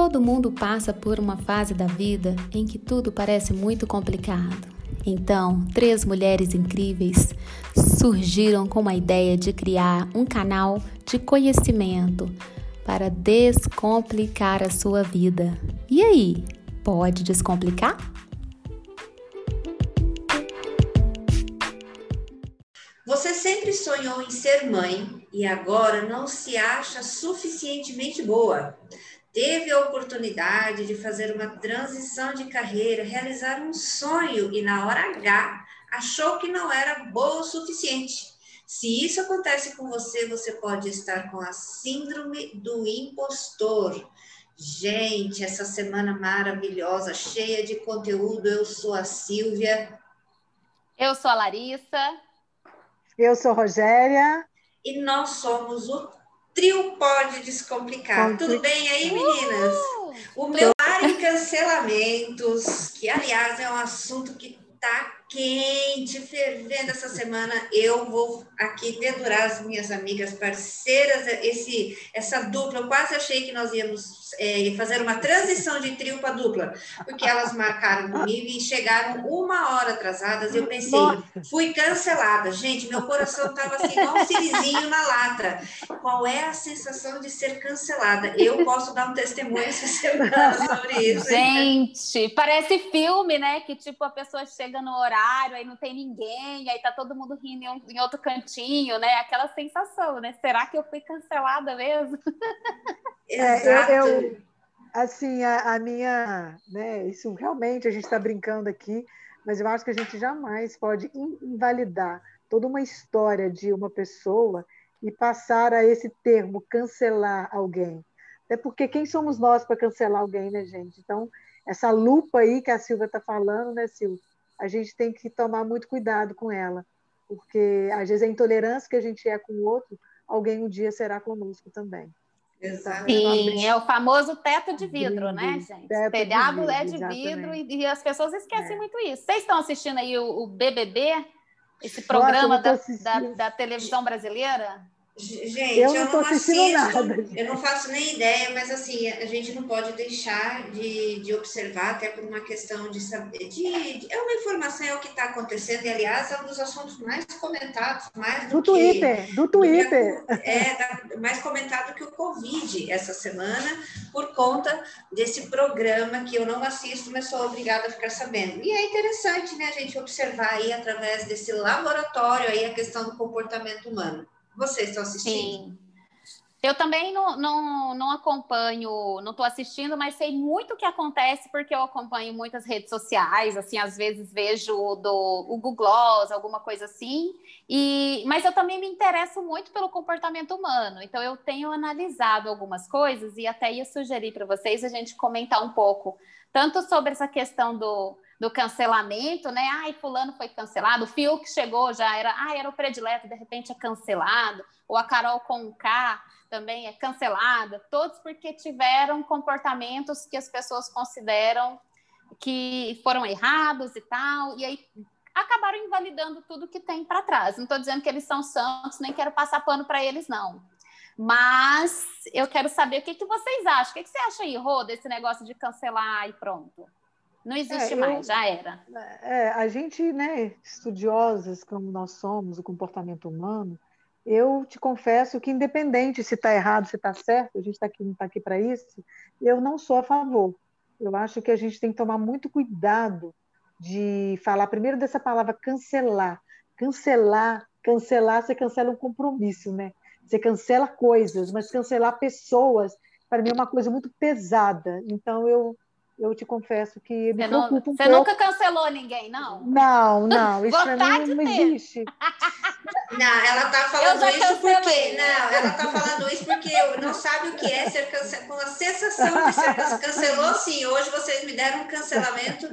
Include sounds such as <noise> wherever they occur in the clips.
Todo mundo passa por uma fase da vida em que tudo parece muito complicado. Então, três mulheres incríveis surgiram com a ideia de criar um canal de conhecimento para descomplicar a sua vida. E aí, pode descomplicar? Você sempre sonhou em ser mãe e agora não se acha suficientemente boa teve a oportunidade de fazer uma transição de carreira, realizar um sonho e na hora H achou que não era boa o suficiente. Se isso acontece com você, você pode estar com a síndrome do impostor. Gente, essa semana maravilhosa, cheia de conteúdo. Eu sou a Silvia. Eu sou a Larissa. Eu sou a Rogéria. E nós somos o trio pode descomplicar. Tudo bem aí, meninas? O meu ar em cancelamentos, que aliás é um assunto que tá quente, fervendo essa semana. Eu vou aqui dedurar as minhas amigas parceiras, esse, essa dupla. Eu quase achei que nós íamos é, fazer uma transição de trio para dupla, porque elas marcaram comigo e chegaram uma hora atrasadas. E eu pensei, Nossa. fui cancelada. Gente, meu coração estava assim, igual um sirizinho na lata. Qual é a sensação de ser cancelada? Eu posso dar um testemunho essa semana sobre isso. Gente, parece filme, né? Que tipo a pessoa chega no horário horário, aí não tem ninguém, aí tá todo mundo rindo em, um, em outro cantinho, né? Aquela sensação, né? Será que eu fui cancelada mesmo? <laughs> É, eu, eu, assim, a, a, minha, né? Isso realmente a gente está brincando aqui, mas eu acho que a gente jamais pode invalidar toda uma história de uma pessoa e passar a esse termo cancelar alguém. Até porque quem somos nós para cancelar alguém, né, gente? Então, essa lupa aí que a Silvia está falando, né, Silvia? A gente tem que tomar muito cuidado com ela, porque às vezes a intolerância que a gente é com o outro, alguém um dia será conosco também. Exatamente. Sim, é o famoso teto de vidro, né, gente? Teto Telhado de vidro, é de vidro e, e, as pessoas esquecem é. muito isso. Vocês estão assistindo aí o, o BBB, esse programa Nossa, da, da, da televisão brasileira? Gente, eu não, eu não assisto, nada. eu não faço nem ideia, mas assim, a gente não pode deixar de, de observar, até por uma questão de saber. De, de é uma informação, é o que está acontecendo, e aliás, é um dos assuntos mais comentados, mais do, do que, Twitter, do Twitter. Do que, é, mais comentado que o Covid essa semana, por conta desse programa que eu não assisto, mas sou obrigada a ficar sabendo. E é interessante, né, a gente observar aí através desse laboratório aí a questão do comportamento humano. Vocês estão assistindo? Sim. Eu também não, não, não acompanho, não estou assistindo, mas sei muito o que acontece porque eu acompanho muitas redes sociais, assim, às vezes vejo do o Google Gloss, alguma coisa assim, e, mas eu também me interesso muito pelo comportamento humano, então eu tenho analisado algumas coisas e até ia sugerir para vocês a gente comentar um pouco, tanto sobre essa questão do, do cancelamento, né? Ai, fulano foi cancelado, o Fiuk chegou, já era, ah, era o predileto, de repente é cancelado, ou a Carol Conká também é cancelada, todos porque tiveram comportamentos que as pessoas consideram que foram errados e tal, e aí acabaram invalidando tudo que tem para trás. Não estou dizendo que eles são santos, nem quero passar pano para eles, não. Mas eu quero saber o que, que vocês acham. O que, que você acha aí, Rô, desse negócio de cancelar e pronto? Não existe é, mais, eu, já era. É, a gente, né, estudiosas como nós somos, o comportamento humano, eu te confesso que, independente se está errado, se está certo, a gente tá aqui, não está aqui para isso, eu não sou a favor. Eu acho que a gente tem que tomar muito cuidado de falar primeiro dessa palavra cancelar. Cancelar, cancelar, você cancela um compromisso, né? Você cancela coisas, mas cancelar pessoas, para mim, é uma coisa muito pesada. Então, eu eu te confesso que me você não, um Você nunca cancelou ninguém, não? Não, <laughs> não, isso para mim não existe. <laughs> Não, ela está falando isso porque não, ela está falando isso porque não sabe o que é ser cancelado, com a sensação de ser cancelou sim. Hoje vocês me deram um cancelamento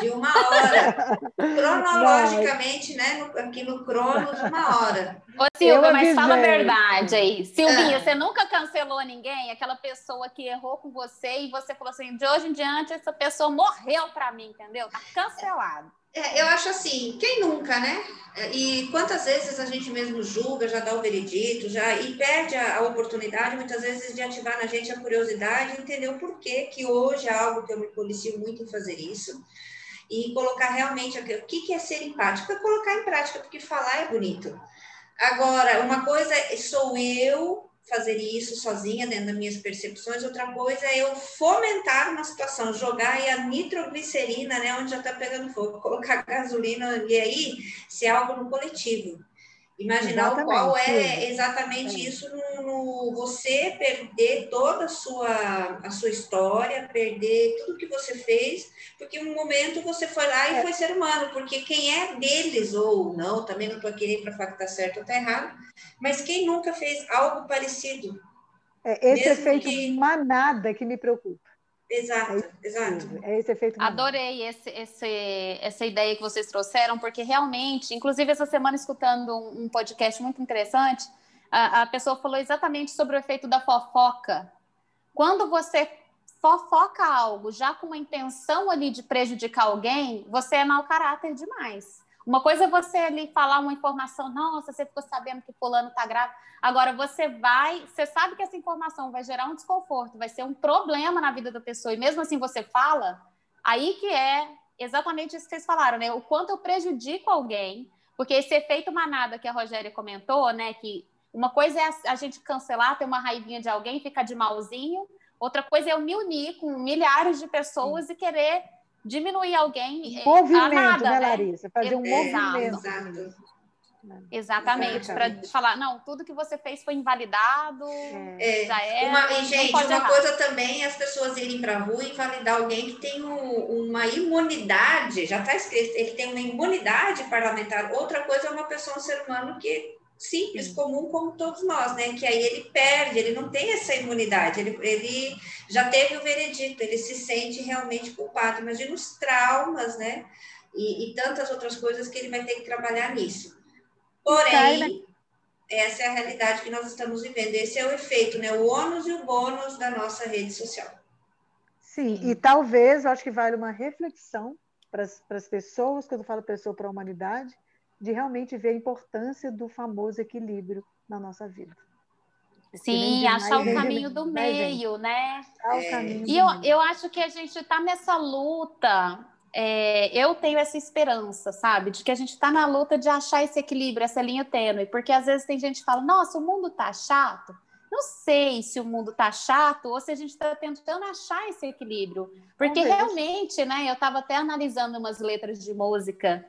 de uma hora. Cronologicamente, né? No, aqui no Cronos, uma hora. Ô, Silvia, mas fala a verdade aí. Silvinha, ah. você nunca cancelou ninguém? Aquela pessoa que errou com você e você falou assim: de hoje em diante, essa pessoa morreu para mim, entendeu? Tá cancelado. É, eu acho assim, quem nunca, né? E quantas vezes a gente mesmo julga, já dá o veredito, já e perde a, a, oportunidade, muitas vezes, de ativar na gente a curiosidade e entender o porquê que hoje é algo que eu me policio muito em fazer isso e colocar realmente o que, é ser empático, é colocar em prática, porque falar é bonito. Agora, uma coisa é, sou eu fazer isso sozinha, dentro das minhas percepções, outra coisa é eu fomentar uma situação, jogar aí a nitroglicerina, né, onde já está pegando fogo, <laughs> colocar gasolina, e aí, se é algo no coletivo. Imaginar exatamente, qual é exatamente é. isso no, no, você perder toda a sua, a sua história, perder tudo que você fez, porque um momento você foi lá e é. foi ser humano, porque quem é deles ou não, também não estou querendo para falar que está certo ou está errado, mas quem nunca fez algo parecido? É esse efeito que... manada que me preocupa. Exato, é exato. É esse efeito. Adorei esse, esse, essa ideia que vocês trouxeram, porque realmente, inclusive essa semana escutando um, um podcast muito interessante, a, a, pessoa falou exatamente sobre o efeito da fofoca. Quando você fofoca algo já com uma intenção ali de prejudicar alguém, você é mau caráter demais. Uma coisa é você ali falar uma informação, nossa, você ficou sabendo que fulano está grávida. Agora você vai, você sabe que essa informação vai gerar um desconforto, vai ser um problema na vida da pessoa, e mesmo assim você fala, aí que é exatamente isso que vocês falaram, né? O quanto eu prejudico alguém, porque esse efeito manada que a Rogéria comentou, né? Que uma coisa é a, gente cancelar, ter uma raivinha de alguém, ficar de malzinho, outra coisa é eu me unir com milhares de pessoas Sim. e querer diminuir alguém. Um movimento, nada, né, né, Larissa? Fazer um movimento. Exato. Exatamente, para falar, não, tudo que você fez foi invalidado, é. já é. Uma, e, gente, uma errar. coisa também é as pessoas irem para a rua e invalidar alguém que tem um, uma imunidade, já está escrito, ele tem uma imunidade parlamentar. Outra coisa é uma pessoa, um ser humano que simples, comum como todos nós, né? Que aí ele perde, ele não tem essa imunidade, ele, ele já teve o veredito, ele se sente realmente culpado. Imagina os traumas, né? E, e tantas outras coisas que ele vai ter que trabalhar nisso. Porém, essa é a realidade que nós estamos vivendo. Esse é o efeito, né? O ônus e o bônus da nossa rede social. Sim, e talvez, eu acho que vale uma reflexão para as pessoas, quando eu falo pessoa para a humanidade, de realmente ver a importância do famoso equilíbrio na nossa vida. Sim, achar o caminho do meio, né? E eu, eu acho que a gente está nessa luta. É, eu tenho essa esperança, sabe, de que a gente está na luta de achar esse equilíbrio, essa linha tênue, porque às vezes tem gente que fala: Nossa, o mundo tá chato. Não sei se o mundo tá chato ou se a gente está tentando achar esse equilíbrio, porque realmente, né? Eu estava até analisando umas letras de música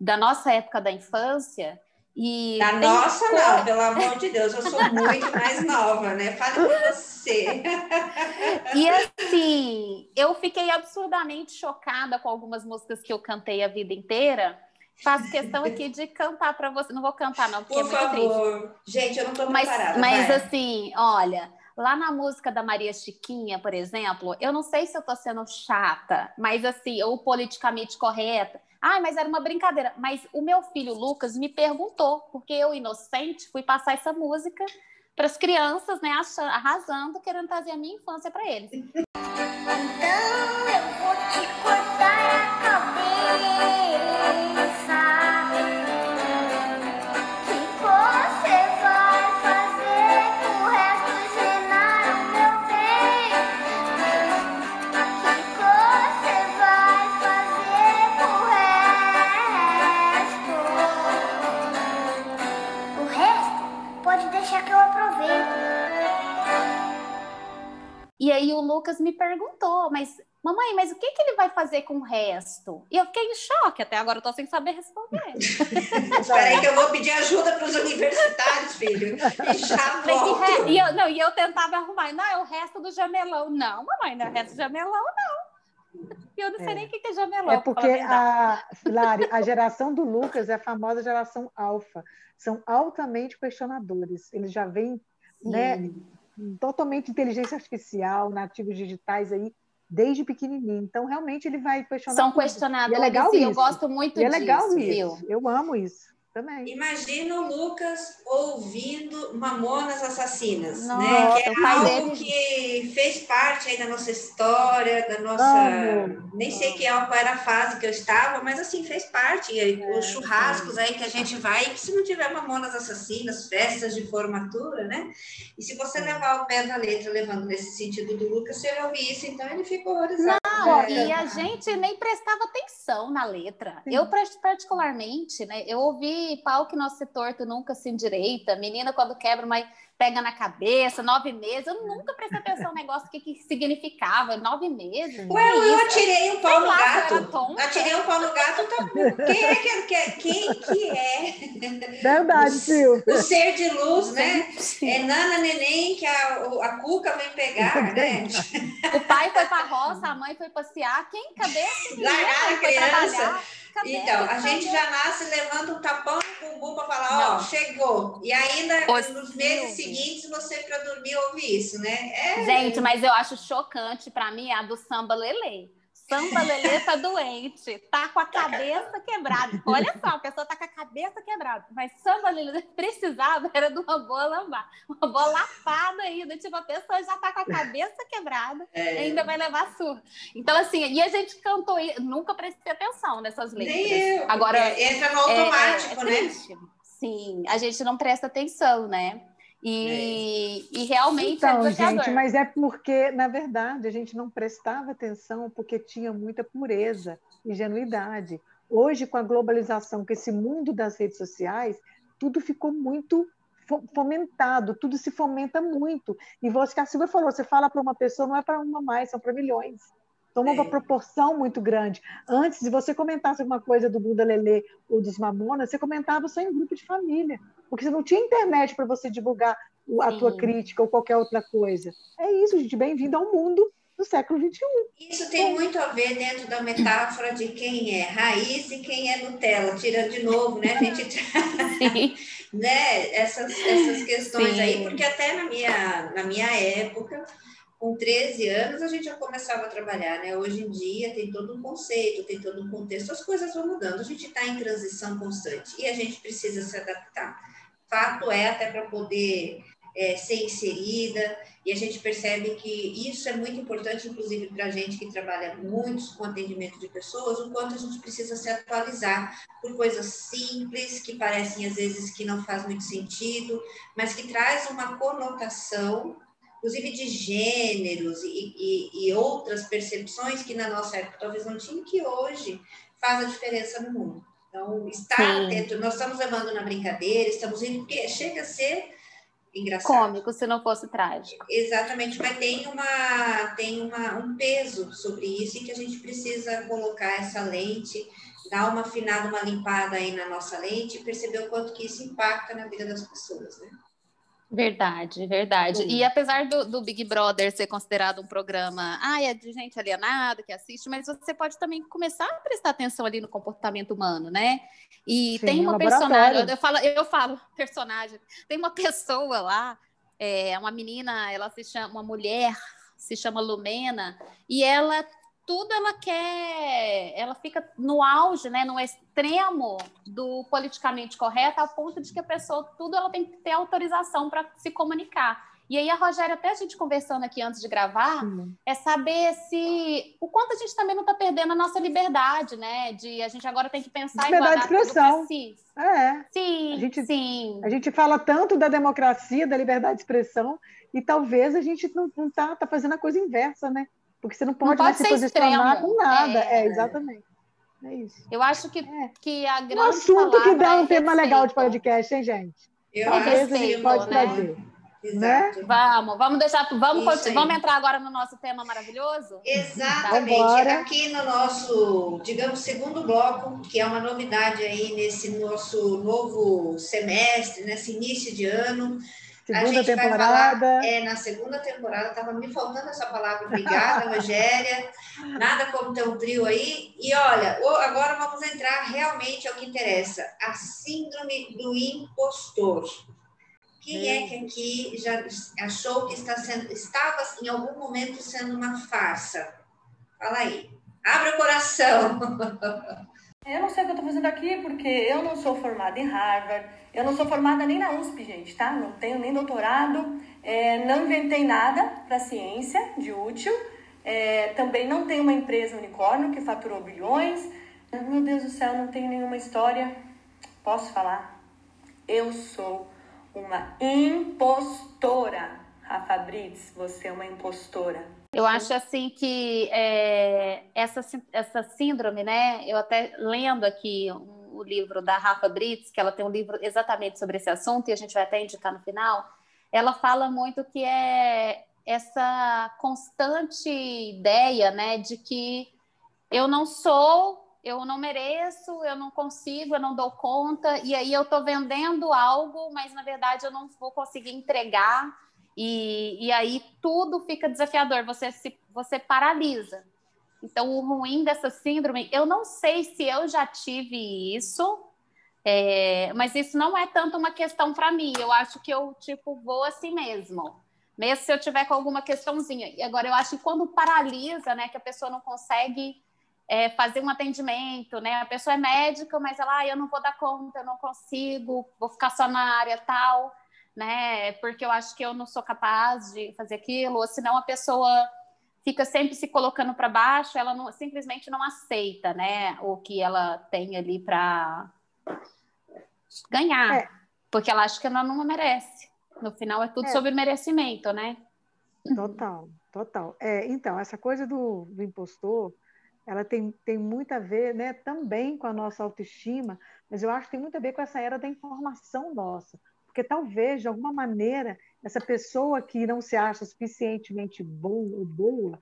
da nossa época da infância. E da nossa, não, pelo amor de Deus, eu sou muito mais nova, né? Fale com você. <laughs> e assim, eu fiquei absurdamente chocada com algumas músicas que eu cantei a vida inteira. Faço questão aqui de cantar para você. Não vou cantar, não, porque Por é favor. triste. Gente, eu não estou preparada. Mas, mas assim, olha, lá na música da Maria Chiquinha, por exemplo, eu não sei se eu estou sendo chata, mas assim, ou politicamente correta. Ah, mas era uma brincadeira. Mas o meu filho Lucas me perguntou, porque eu, inocente, fui passar essa música para as crianças, né, arrasando, querendo trazer a minha infância para eles. Então eu Lucas me perguntou, mas mamãe, mas o que, que ele vai fazer com o resto? E eu fiquei em choque, até agora eu tô sem saber responder. <laughs> Espera aí que eu vou pedir ajuda para os universitários, filho. E já volto. E eu, não, e eu tentava arrumar, não, é o resto do jamelão. Não, mamãe, não é o resto do jamelão, não. E eu não sei é. nem o que é jamelão. É porque, a, Lari, a geração do Lucas é a famosa geração alfa. São altamente questionadores. Eles já vêm né, totalmente inteligência artificial, nativos digitais aí, desde pequenininho. Então, realmente, ele vai questionar. São questionadores e, é legal e eu gosto muito e é legal disso, isso. Viu? Eu amo isso. Também. Imagina o Lucas ouvindo Mamonas Assassinas, Nossa, né? Que é algo dele... que fez parte aí da nossa história, da nossa. Nem sei que, qual era a fase que eu estava, mas assim, fez parte. É, Os churrascos aí que a gente vai, que se não tiver Mamonas Assassinas, festas de formatura, né? E se você levar o pé da letra, levando nesse sentido do Lucas, você vai ouvir isso, então ele fica horrorizado. Não, é. e a gente nem prestava atenção na letra. Sim. Eu, particularmente, né? Eu ouvi pau que se torto nunca se endireita, menina quando quebra, mas pega na cabeça, nove meses. Eu nunca prestei atenção no negócio, o que, que significava, nove meses. Ué, eu atirei um pau no gato. Atirei um pau no gato, tá... quem é que, que, quem que é? Verdade, Sil. O, ser de luz, né? É Nana Neném, que a, a Cuca vem pegar, né? O pai foi pra roça, a mãe foi passear. Quem? Cadê esse Largar a criança. Cadê então, a gente já nasce levando um tapão no bumbum para falar, ó, oh, chegou. E ainda Os nos meses seguintes você para dormir ouve isso, né? É... Gente, mas eu acho chocante para mim a do samba lelê. Samba Lelê tá doente, tá com a cabeça quebrada. Olha só, a pessoa tá com a cabeça quebrada. Mas Samba Lelê precisava era de uma boa lambada, uma boa lapada ainda. Tipo, a pessoa já tá com a cabeça quebrada é. ainda vai levar surra. Então, assim, e a gente cantou, nunca prestei atenção nessas letras. Nem eu. Agora, entra no automático, é, é né? Sim, a gente não presta atenção, né? E, é. e realmente é então, é gente, mas é porque, na verdade, a gente não prestava atenção porque tinha muita pureza, ingenuidade. Hoje, com a globalização, com esse mundo das redes sociais, tudo ficou muito fomentado, tudo se fomenta muito. E você, que a Silvia falou, você fala para uma pessoa, não é para uma mais, são para milhões. Toma uma proporção muito grande. Antes, se você comentasse alguma coisa do Buda Lelê ou dos Mamonas, você comentava só em grupo de família, porque você não tinha internet para você divulgar a Sim. tua crítica ou qualquer outra coisa. É isso, gente. Bem-vindo ao mundo do século XXI. Isso tem muito a ver dentro da metáfora de quem é raiz e quem é Nutella, tirando de novo, né? A gente <laughs> <laughs> né? essas, essas questões Sim. aí, porque até na minha, na minha época com 13 anos a gente já começava a trabalhar, né? Hoje em dia tem todo um conceito, tem todo um contexto, as coisas vão mudando, a gente está em transição constante e a gente precisa se adaptar. Fato é, até para poder é, ser inserida, e a gente percebe que isso é muito importante, inclusive para a gente que trabalha muito com atendimento de pessoas, o quanto a gente precisa se atualizar por coisas simples, que parecem às vezes que não faz muito sentido, mas que traz uma conotação inclusive de gêneros e, e, e, outras percepções que na nossa época talvez não tinha, que hoje faz a diferença no mundo. Então, estar atento, nós estamos levando na brincadeira, estamos indo, porque chega a ser engraçado. Cômico, se não fosse trágico. Exatamente, mas tem, uma, tem uma, um peso sobre isso e que a gente precisa colocar essa lente, dar uma afinada, uma limpada aí na nossa lente e perceber o quanto que isso impacta na vida das pessoas, né? Verdade, verdade. E apesar do, do, Big Brother ser considerado um programa, ah, é de gente alienada que assiste, mas você pode também começar a prestar atenção ali no comportamento humano, né? E Sim, tem uma personagem, eu falo, eu falo personagem, tem uma <laughs> pessoa lá, é uma menina, ela se chama, uma mulher, se chama Lumena, e ela tudo ela quer, ela fica no auge, né, no extremo do politicamente correto, ao ponto de que a pessoa, tudo ela tem que ter autorização para se comunicar. E aí a Rogéria, até a gente conversando aqui antes de gravar, Sim. é saber se o quanto a gente também não está perdendo a nossa liberdade, né? De a gente agora tem que pensar liberdade em liberdade de expressão. É. Sim, a gente, sim. A gente fala tanto da democracia, da liberdade de expressão, e talvez a gente não está tá fazendo a coisa inversa, né? Porque você não pode, não pode se posicionar extremo. com nada. É, é exatamente. É isso. Eu acho que, é. que a grande. Um assunto que dá um é tema legal de podcast, hein, gente? Eu Talvez a gente pode né? trazer. Né? Vamos, vamos deixar, vamos, vamos entrar agora no nosso tema maravilhoso? Exatamente. Aqui no nosso, digamos, segundo bloco, que é uma novidade aí nesse nosso novo semestre, nesse início de ano, Segunda temporada. Falar, é, na segunda temporada, estava me faltando essa palavra. Obrigada, <laughs> Rogéria. Nada como ter um trio aí. E olha, agora vamos entrar realmente ao que interessa: a síndrome do impostor. Quem é que aqui já achou que está sendo, estava em algum momento sendo uma farsa? Fala aí. Abre o coração. <laughs> Eu não sei o que eu estou fazendo aqui porque eu não sou formada em Harvard, eu não sou formada nem na USP, gente, tá? Não tenho nem doutorado, é, não inventei nada para ciência de útil, é, também não tenho uma empresa unicórnio que faturou bilhões. Meu Deus do céu, não tenho nenhuma história. Posso falar? Eu sou uma impostora. Rafa Brits, você é uma impostora. Eu acho assim que é, essa, essa síndrome, né? Eu até lendo aqui o livro da Rafa Brits, que ela tem um livro exatamente sobre esse assunto, e a gente vai até indicar no final, ela fala muito que é essa constante ideia, né, de que eu não sou, eu não mereço, eu não consigo, eu não dou conta, e aí eu estou vendendo algo, mas na verdade eu não vou conseguir entregar e, e aí tudo fica desafiador, você se você paralisa. Então, o ruim dessa síndrome, eu não sei se eu já tive isso, é, mas isso não é tanto uma questão para mim. Eu acho que eu, tipo, vou assim mesmo. Mesmo se eu tiver com alguma questãozinha. E agora, eu acho que quando paralisa, né, que a pessoa não consegue é, fazer um atendimento, né? A pessoa é médica, mas ela, ah, eu não vou dar conta, eu não consigo, vou ficar só na área tal né? Porque eu acho que eu não sou capaz de fazer aquilo, ou senão a pessoa fica sempre se colocando para baixo, ela não, simplesmente não aceita, né? O que ela tem ali para ganhar, é. porque ela acha que ela não merece. No final é tudo é. sobre merecimento, né? Total, total. É, então, essa coisa do, do impostor, ela tem, tem muito a ver né, também com a nossa autoestima, mas eu acho que tem muito a ver com essa era da informação nossa. Porque talvez, de alguma maneira, essa pessoa que não se acha suficientemente bom ou boa,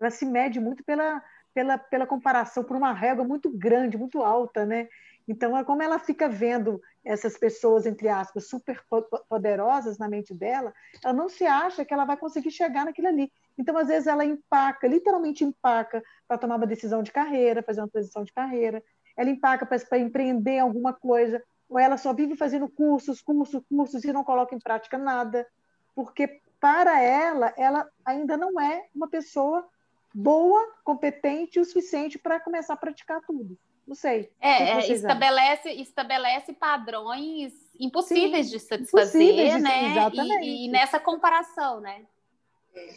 ela se mede muito pela, pela, pela comparação, por uma régua muito grande, muito alta, né? Então, é como ela fica vendo essas pessoas, entre aspas, super poderosas na mente dela, ela não se acha que ela vai conseguir chegar naquilo ali. Então, às vezes, ela empaca, literalmente empaca, para tomar uma decisão de carreira, fazer uma transição de carreira, ela empaca para empreender alguma coisa, ou ela só vive fazendo cursos, cursos, cursos e não coloca em prática nada, porque para ela, ela ainda não é uma pessoa boa, competente o suficiente para começar a praticar tudo. Não sei. É, é estabelece, estabelece padrões impossíveis Sim, de satisfazer, impossíveis de, né? E, e nessa comparação, né?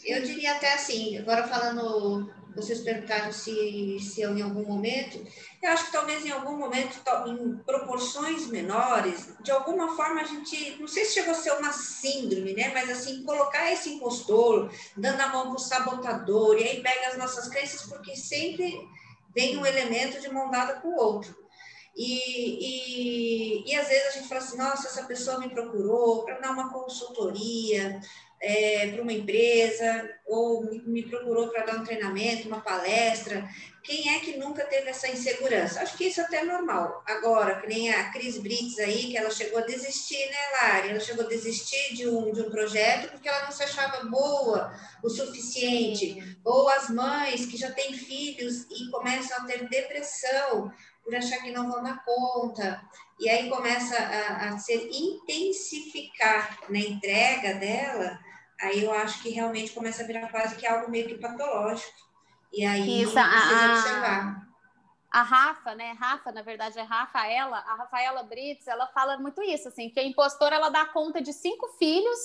Eu diria até assim, agora falando, vocês perguntaram se, se eu, em algum momento, eu acho que talvez em algum momento, em proporções menores, de alguma forma a gente, não sei se chegou a ser uma síndrome, né? Mas assim, colocar esse impostor, dando a mão para o sabotador, e aí pega as nossas crenças, porque sempre vem um elemento de mão dada com o outro. E, e, e às vezes a gente fala assim, nossa, essa pessoa me procurou para dar uma consultoria, é, para uma empresa ou me procurou para dar um treinamento, uma palestra. Quem é que nunca teve essa insegurança? Acho que isso até é normal. Agora, que nem a Cris Brits aí, que ela chegou a desistir, né, Lari? Ela chegou a desistir de um, de um projeto porque ela não se achava boa o suficiente. Ou as mães que já têm filhos e começam a ter depressão por achar que não vão dar conta. E aí começa a, a ser intensificar na entrega dela aí eu acho que realmente começa a virar quase que algo meio que patológico. E aí Isso, precisa a, observar. A Rafa, né? Rafa, na verdade, é Rafaela. A Rafaela Brits, ela fala muito isso, assim, que a impostora ela dá conta de cinco filhos,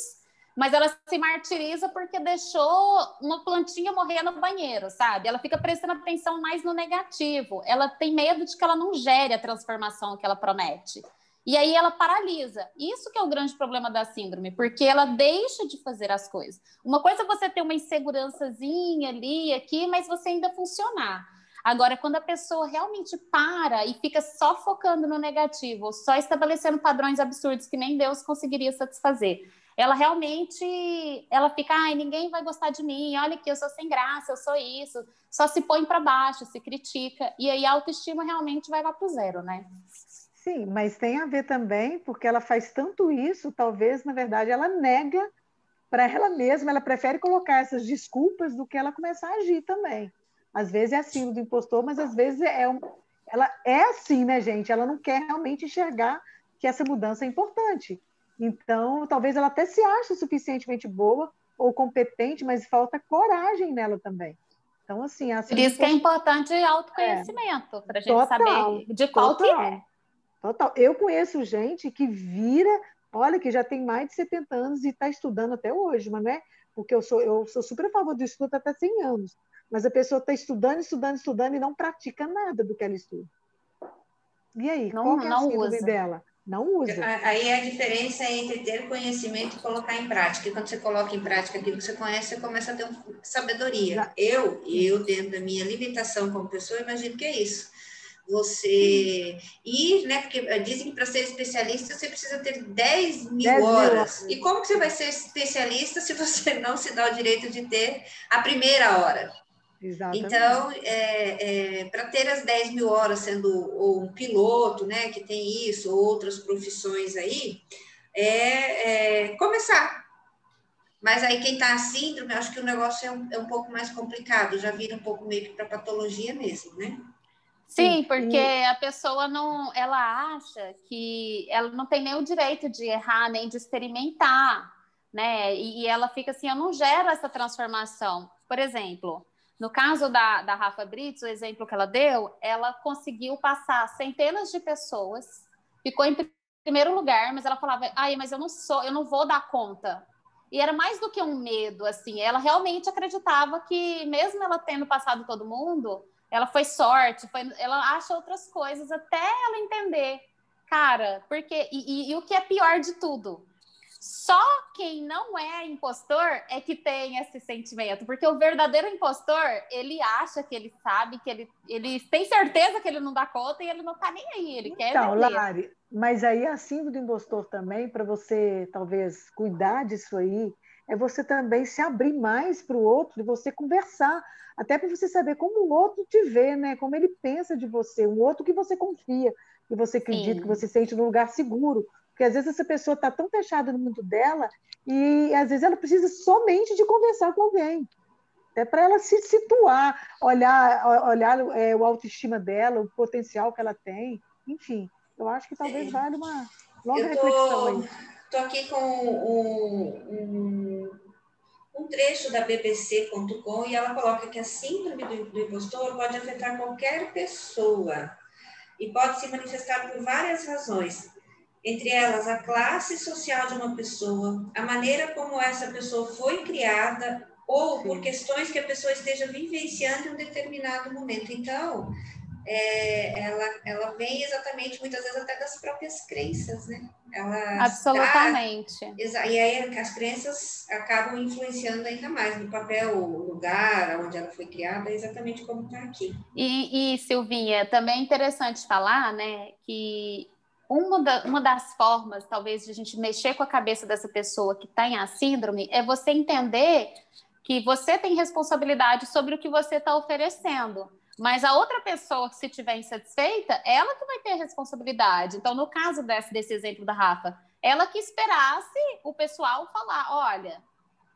mas ela se martiriza porque deixou uma plantinha morrer no banheiro, sabe? Ela fica prestando atenção mais no negativo. Ela tem medo de que ela não gere a transformação que ela promete. E aí ela paralisa. Isso que é o grande problema da síndrome, porque ela deixa de fazer as coisas. Uma coisa é você ter uma insegurançazinha ali, aqui, mas você ainda funcionar. Agora, quando a pessoa realmente para e fica só focando no negativo, só estabelecendo padrões absurdos que nem Deus conseguiria satisfazer, ela realmente, ela fica, ai, ninguém vai gostar de mim, olha que eu sou sem graça, eu sou isso, só se põe para baixo, se critica, e aí a autoestima realmente vai lá para o zero, né? Sim, mas tem a ver também, porque ela faz tanto isso, talvez, na verdade, ela nega para ela mesma, ela prefere colocar essas desculpas do que ela começar a agir também. Às vezes é assim do impostor, mas às vezes é um, ela é assim, né, gente? Ela não quer realmente enxergar que essa mudança é importante. Então, talvez ela até se ache suficientemente boa ou competente, mas falta coragem nela também. Então, assim, a Por isso que é importante autoconhecimento, é. para a gente total, saber de qual total, que é. Total. Eu conheço gente que vira, olha, que já tem mais de 70 anos e está estudando até hoje, mas não é porque eu sou, eu sou super a favor do estudo até 100 anos, mas a pessoa está estudando, estudando, estudando e não pratica nada do que ela estuda. E aí, não, qual é a síndrome dela? Não usa. Aí é a diferença entre ter conhecimento e colocar em prática. E quando você coloca em prática aquilo que você conhece, você começa a ter uma sabedoria. Eu, eu, dentro da minha limitação como pessoa, imagino que é isso. Você ir, né? Porque dizem que para ser especialista você precisa ter 10 mil, 10 horas. E como que você vai ser especialista se você não se dá o direito de ter a primeira hora? Exatamente. Então, é, é, para ter as 10 mil horas sendo ou um piloto, né, que tem isso, ou outras profissões aí, é, é começar. Mas aí quem está síndrome, acho que o negócio é um, é um pouco mais complicado, já vira um pouco meio que para patologia mesmo, né? Sim, porque a pessoa não, ela acha que ela não tem nem o direito de errar, nem de experimentar, né? E, e ela fica assim, eu não gero essa transformação. Por exemplo, no caso da, da Rafa Brits, o exemplo que ela deu, ela conseguiu passar centenas de pessoas, ficou em primeiro lugar, mas ela falava, ai, mas eu não sou, eu não vou dar conta. E era mais do que um medo, assim, ela realmente acreditava que, mesmo ela tendo passado todo mundo, ela foi sorte, foi, ela acha outras coisas até ela entender, cara, porque, e, e, e o que é pior de tudo, só quem não é impostor é que tem esse sentimento, porque o verdadeiro impostor, ele acha que ele sabe, que ele, ele tem certeza que ele não dá conta e ele não tá nem aí, ele quer Então, Lari, mas aí a síndrome do impostor também, para você talvez cuidar disso aí, é você também se abrir mais para o outro e você conversar, até para você saber como o outro te vê, né? Como ele pensa de você, um outro que você confia, que você acredita, Sim. que você sente num lugar seguro. Porque às vezes essa pessoa está tão fechada no mundo dela e às vezes ela precisa somente de conversar com alguém. É para ela se situar, olhar, olhar é, o autoestima dela, o potencial que ela tem. Enfim, eu acho que talvez valha uma longa tô, reflexão aí. Estou aqui com um, um, um, trecho da BBC.com e ela coloca que a síndrome do, do impostor pode afetar qualquer pessoa e pode se manifestar por várias razões entre elas a classe social de uma pessoa, a maneira como essa pessoa foi criada ou por questões que a pessoa esteja vivenciando em um determinado momento. Então, é, ela, ela vem exatamente, muitas vezes, até das próprias crenças, né? Ela, Absolutamente. Ah, e aí as crenças acabam influenciando ainda mais no papel, o lugar onde ela foi criada, exatamente como está aqui. E, e, Silvinha, também é interessante falar, né, que uma, da, uma das formas, talvez, de a gente mexer com a cabeça dessa pessoa que tem a síndrome é você entender que você tem responsabilidade sobre o que você está oferecendo. Mas a outra pessoa que se estiver insatisfeita, ela que vai ter responsabilidade. Então, no caso desse, desse exemplo da Rafa, ela que esperasse o pessoal falar: olha,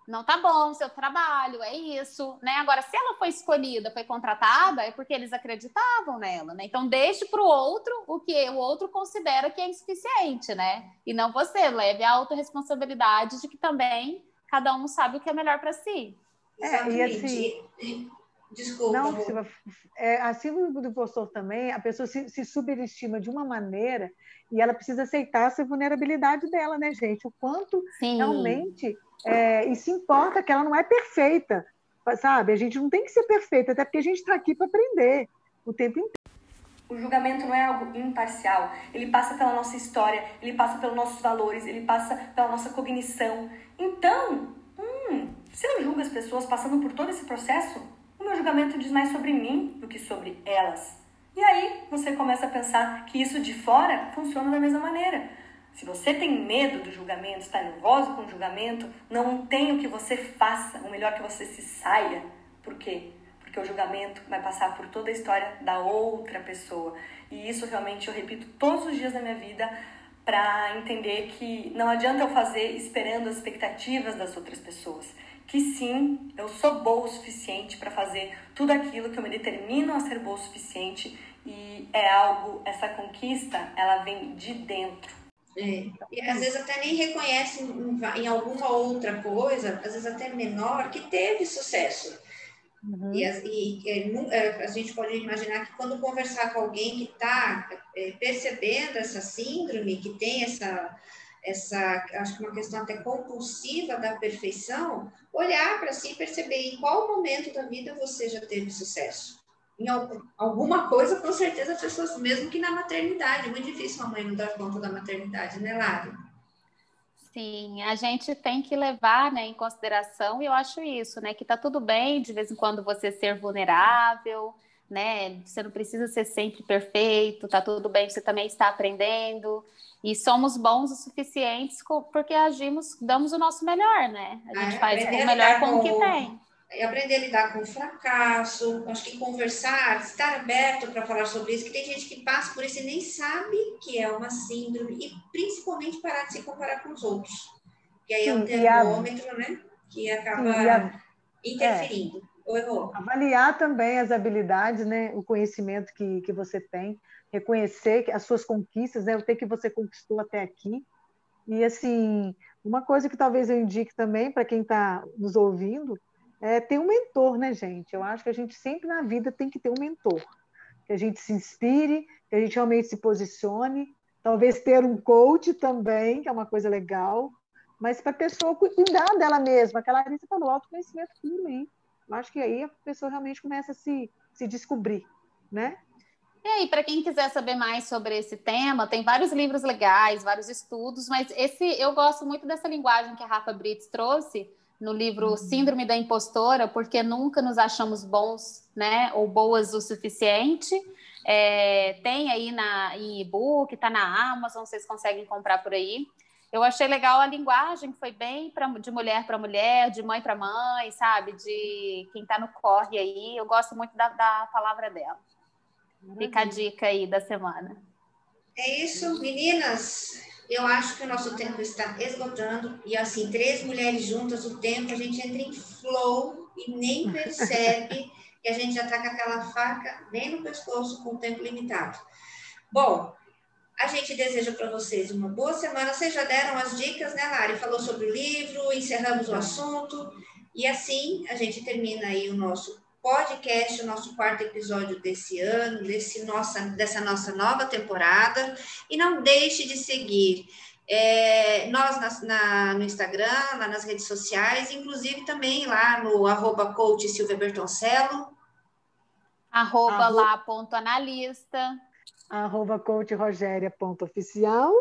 não tá bom seu trabalho, é isso, né? Agora, se ela foi escolhida, foi contratada, é porque eles acreditavam nela, né? Então, deixe para o outro o que o outro considera que é insuficiente, né? E não você, leve a autorresponsabilidade de que também cada um sabe o que é melhor para si. É, e assim... Desculpa. Não, Silva, é, a síndrome do impostor também, a pessoa se, se subestima de uma maneira e ela precisa aceitar essa vulnerabilidade dela, né, gente? O quanto Sim. realmente é, e se importa que ela não é perfeita, sabe? A gente não tem que ser perfeita, até porque a gente está aqui para aprender o tempo inteiro. O julgamento não é algo imparcial. Ele passa pela nossa história, ele passa pelos nossos valores, ele passa pela nossa cognição. Então, hum, se eu julgo as pessoas passando por todo esse processo, o meu julgamento diz mais sobre mim do que sobre elas. E aí você começa a pensar que isso de fora funciona da mesma maneira. Se você tem medo do julgamento, está nervoso com o julgamento, não tem o que você faça, o melhor que você se saia. Por quê? Porque o julgamento vai passar por toda a história da outra pessoa. E isso realmente eu repito todos os dias da minha vida para entender que não adianta eu fazer esperando as expectativas das outras pessoas. Que sim, eu sou boa o suficiente para fazer tudo aquilo que eu me determino a ser boa o suficiente e é algo, essa conquista, ela vem de dentro é. E às vezes até nem reconhece em, em, alguma outra coisa, às vezes até menor, que teve sucesso. Uhum. E, e é, a gente pode imaginar que quando conversar com alguém que está é, percebendo essa síndrome, que tem essa, essa, acho que uma questão até compulsiva da perfeição, olhar para si e perceber em qual momento da vida você já teve sucesso. Em alguma coisa, com certeza, as pessoas, mesmo que na maternidade, é muito difícil uma mãe não dar conta da maternidade, né, Lara? Sim, a gente tem que levar né, em consideração, e eu acho isso, né? Que tá tudo bem de vez em quando você ser vulnerável, né? Você não precisa ser sempre perfeito, tá tudo bem, você também está aprendendo. E somos bons o suficientes porque agimos, damos o nosso melhor, né? A gente ah, faz o melhor com o que tem e aprender a lidar com o fracasso, acho que conversar, estar aberto para falar sobre isso, que tem gente que passa por isso e nem sabe que é uma síndrome, e principalmente parar de se comparar com os outros. Que aí é um termômetro, a... né? Que acaba a... interferindo. É. Ou errou? Avaliar também as habilidades, né? O conhecimento que, que você tem, reconhecer as suas conquistas, né? O que você conquistou até aqui. E assim, uma coisa que talvez eu indique também para quem está nos ouvindo é, ter um mentor, né, gente? Eu acho que a gente sempre na vida tem que ter um mentor. Que a gente se inspire, que a gente realmente se posicione. Talvez ter um coach também, que é uma coisa legal. Mas para a pessoa cuidar dela mesma. Aquela Larissa falou, autoconhecimento puro, hein? Eu acho que aí a pessoa realmente começa a se, se descobrir, né? E aí, para quem quiser saber mais sobre esse tema, tem vários livros legais, vários estudos, mas esse eu gosto muito dessa linguagem que a Rafa Brits trouxe, no livro uhum. Síndrome da Impostora, porque nunca nos achamos bons, né, ou boas o suficiente. É, tem aí na em e-book, está na Amazon, vocês conseguem comprar por aí. Eu achei legal a linguagem, foi bem pra, de mulher para mulher, de mãe para mãe, sabe? De quem está no corre aí. Eu gosto muito da, da palavra dela. Fica a dica aí da semana. É isso, meninas. Eu acho que o nosso tempo está esgotando e assim, três mulheres juntas, o tempo a gente entra em flow e nem <laughs> percebe que a gente já está com aquela faca bem no pescoço com o tempo limitado. Bom, a gente deseja para vocês uma boa semana. Vocês já deram as dicas, né, Lari? Falou sobre o livro, encerramos o assunto. E assim a gente termina aí o nosso podcast, o nosso quarto episódio desse ano, desse nossa, dessa nossa nova temporada. E não deixe de seguir é, nós na, na, no Instagram, lá nas redes sociais, inclusive também lá no arroba coach Silvia Bertoncello. Arroba lá ponto analista. Arroba coach Rogéria ponto oficial.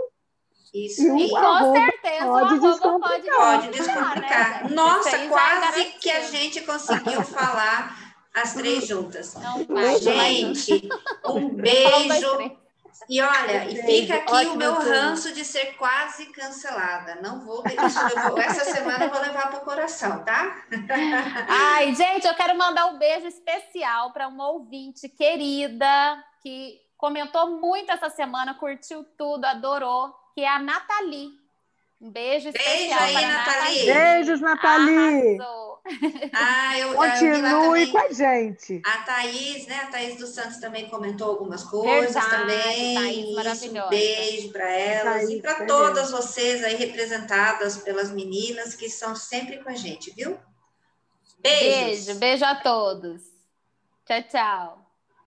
Isso. E, e com certeza pode descomplicar. Pode descomplicar. Pode descomplicar. Né? Nossa, é quase que a gente conseguiu falar as três juntas. Não, Gente, um beijo. E olha, e fica aqui o meu ranço de ser quase cancelada. Não vou, vou essa semana eu vou levar para o coração, tá? Ai, gente, eu quero mandar um beijo especial para uma ouvinte querida que comentou muito essa semana, curtiu tudo, adorou, que é a Nathalie. Um beijo especial beijo aí, para Nathalie. Beijos, Nathalie. Arrasou. <laughs> Ah, eu, Continue eu com a gente. A Thaís, né? A Thaís dos Santos também comentou algumas coisas Verdade, também. Thaís, maravilhosa. Um beijo para elas Thaís, e para todas vocês aí representadas pelas meninas que estão sempre com a gente, viu? Beijos. Beijo, beijo a todos. Tchau, tchau.